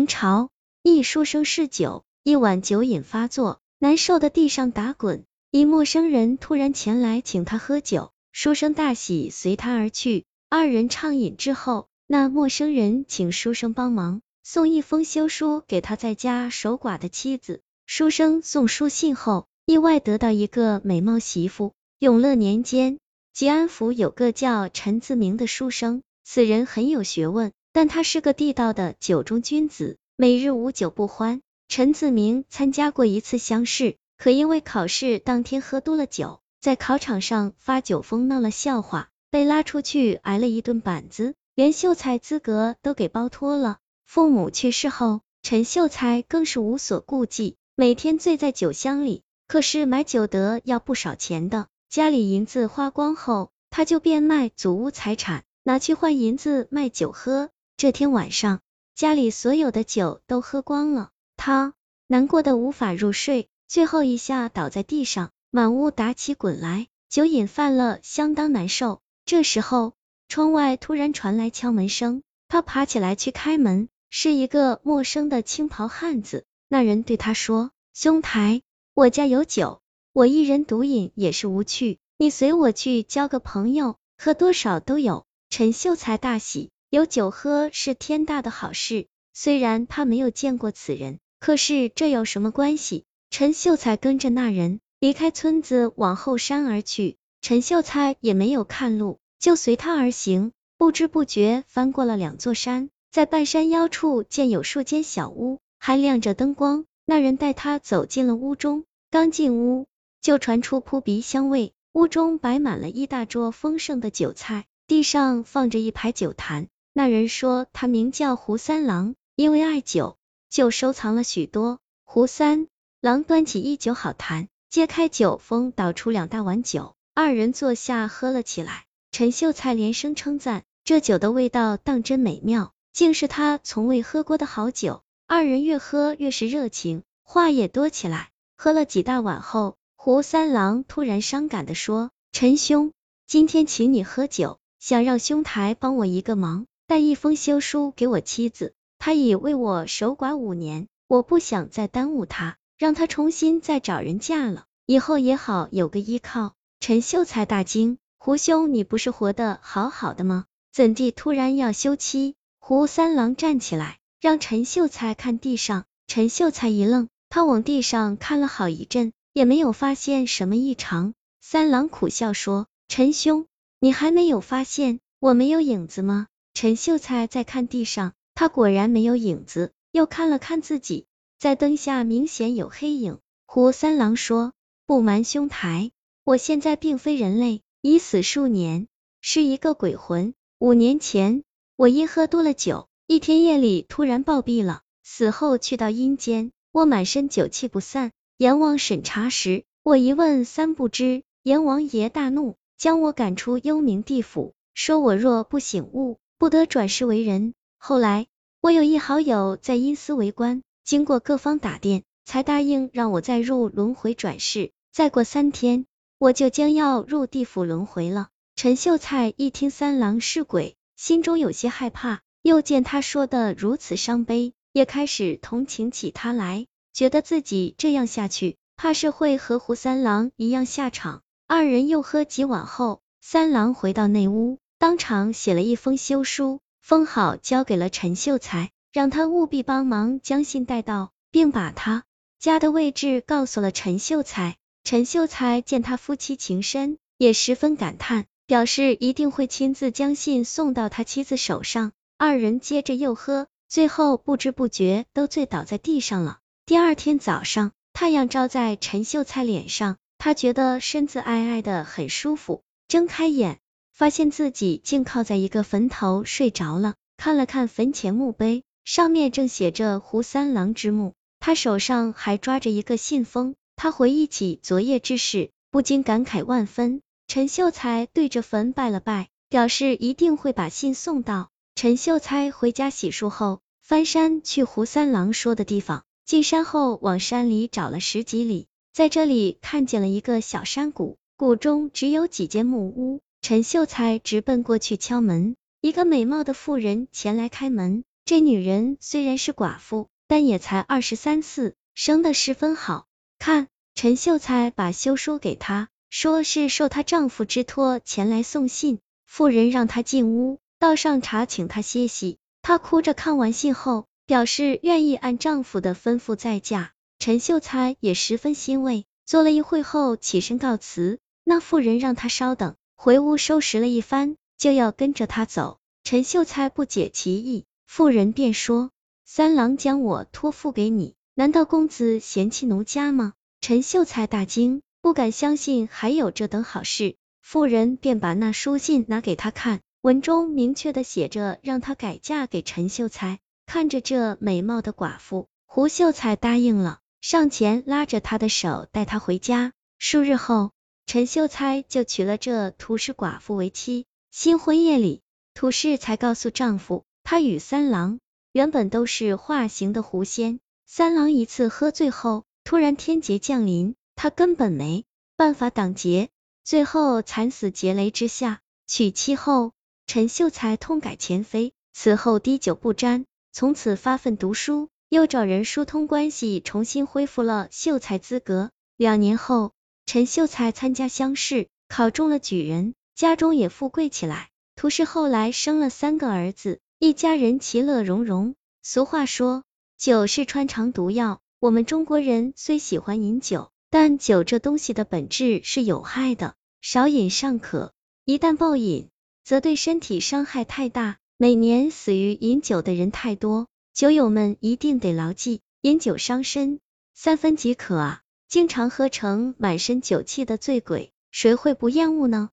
明朝，一书生嗜酒，一晚酒瘾发作，难受的地上打滚。一陌生人突然前来请他喝酒，书生大喜，随他而去。二人畅饮之后，那陌生人请书生帮忙送一封休书给他在家守寡的妻子。书生送书信后，意外得到一个美貌媳妇。永乐年间，吉安府有个叫陈自明的书生，此人很有学问，但他是个地道的酒中君子，每日无酒不欢。陈子明参加过一次乡试。可因为考试当天喝多了酒，在考场上发酒疯闹了笑话，被拉出去挨了一顿板子，连秀才资格都给包脱了。父母去世后，陈秀才更是无所顾忌，每天醉在酒香里。可是买酒得要不少钱的，家里银子花光后，他就变卖祖屋财产，拿去换银子卖酒喝。这天晚上，家里所有的酒都喝光了，他难过的无法入睡。最后一下倒在地上，满屋打起滚来，酒瘾犯了，相当难受。这时候，窗外突然传来敲门声，他爬起来去开门，是一个陌生的青袍汉子。那人对他说：“兄台，我家有酒，我一人独饮也是无趣，你随我去交个朋友，喝多少都有。”陈秀才大喜，有酒喝是天大的好事。虽然他没有见过此人，可是这有什么关系？陈秀才跟着那人离开村子，往后山而去。陈秀才也没有看路，就随他而行。不知不觉翻过了两座山，在半山腰处见有数间小屋，还亮着灯光。那人带他走进了屋中，刚进屋就传出扑鼻香味。屋中摆满了一大桌丰盛的酒菜，地上放着一排酒坛。那人说他名叫胡三郎，因为爱酒，就收藏了许多。胡三。郎端起一酒好坛，揭开酒封，倒出两大碗酒，二人坐下喝了起来。陈秀才连声称赞，这酒的味道当真美妙，竟是他从未喝过的好酒。二人越喝越是热情，话也多起来。喝了几大碗后，胡三郎突然伤感的说：“陈兄，今天请你喝酒，想让兄台帮我一个忙，带一封休书给我妻子，她已为我守寡五年，我不想再耽误她。”让他重新再找人嫁了，以后也好有个依靠。陈秀才大惊，胡兄，你不是活得好好的吗？怎地突然要休妻？胡三郎站起来，让陈秀才看地上。陈秀才一愣，他往地上看了好一阵，也没有发现什么异常。三郎苦笑说：“陈兄，你还没有发现我没有影子吗？”陈秀才再看地上，他果然没有影子，又看了看自己。在灯下明显有黑影。胡三郎说：“不瞒兄台，我现在并非人类，已死数年，是一个鬼魂。五年前，我因喝多了酒，一天夜里突然暴毙了。死后去到阴间，我满身酒气不散。阎王审查时，我一问三不知，阎王爷大怒，将我赶出幽冥地府，说我若不醒悟，不得转世为人。后来，我有一好友在阴司为官。”经过各方打电，才答应让我再入轮回转世。再过三天，我就将要入地府轮回了。陈秀才一听三郎是鬼，心中有些害怕，又见他说的如此伤悲，也开始同情起他来，觉得自己这样下去，怕是会和胡三郎一样下场。二人又喝几碗后，三郎回到内屋，当场写了一封休书，封好，交给了陈秀才。让他务必帮忙将信带到，并把他家的位置告诉了陈秀才。陈秀才见他夫妻情深，也十分感叹，表示一定会亲自将信送到他妻子手上。二人接着又喝，最后不知不觉都醉倒在地上了。第二天早上，太阳照在陈秀才脸上，他觉得身子矮矮的很舒服，睁开眼，发现自己竟靠在一个坟头睡着了。看了看坟前墓碑。上面正写着胡三郎之墓，他手上还抓着一个信封。他回忆起昨夜之事，不禁感慨万分。陈秀才对着坟拜了拜，表示一定会把信送到。陈秀才回家洗漱后，翻山去胡三郎说的地方。进山后，往山里找了十几里，在这里看见了一个小山谷，谷中只有几间木屋。陈秀才直奔过去敲门，一个美貌的妇人前来开门。这女人虽然是寡妇，但也才二十三四，生得十分好看。陈秀才把休书给她，说是受她丈夫之托前来送信。妇人让她进屋，倒上茶，请她歇息。她哭着看完信后，表示愿意按丈夫的吩咐再嫁。陈秀才也十分欣慰，坐了一会后起身告辞。那妇人让他稍等，回屋收拾了一番，就要跟着他走。陈秀才不解其意，妇人便说：“三郎将我托付给你，难道公子嫌弃奴家吗？”陈秀才大惊，不敢相信还有这等好事。妇人便把那书信拿给他看，文中明确的写着让他改嫁给陈秀才。看着这美貌的寡妇，胡秀才答应了。上前拉着她的手，带她回家。数日后，陈秀才就娶了这涂氏寡妇为妻。新婚夜里，涂氏才告诉丈夫，她与三郎原本都是化形的狐仙。三郎一次喝醉后，突然天劫降临，他根本没办法挡劫，最后惨死劫雷之下。娶妻后，陈秀才痛改前非，此后滴酒不沾，从此发奋读书。又找人疏通关系，重新恢复了秀才资格。两年后，陈秀才参加乡试，考中了举人，家中也富贵起来。涂氏后来生了三个儿子，一家人其乐融融。俗话说，酒是穿肠毒药。我们中国人虽喜欢饮酒，但酒这东西的本质是有害的，少饮尚可，一旦暴饮，则对身体伤害太大。每年死于饮酒的人太多。酒友们一定得牢记，饮酒伤身，三分即可啊！经常喝成满身酒气的醉鬼，谁会不厌恶呢？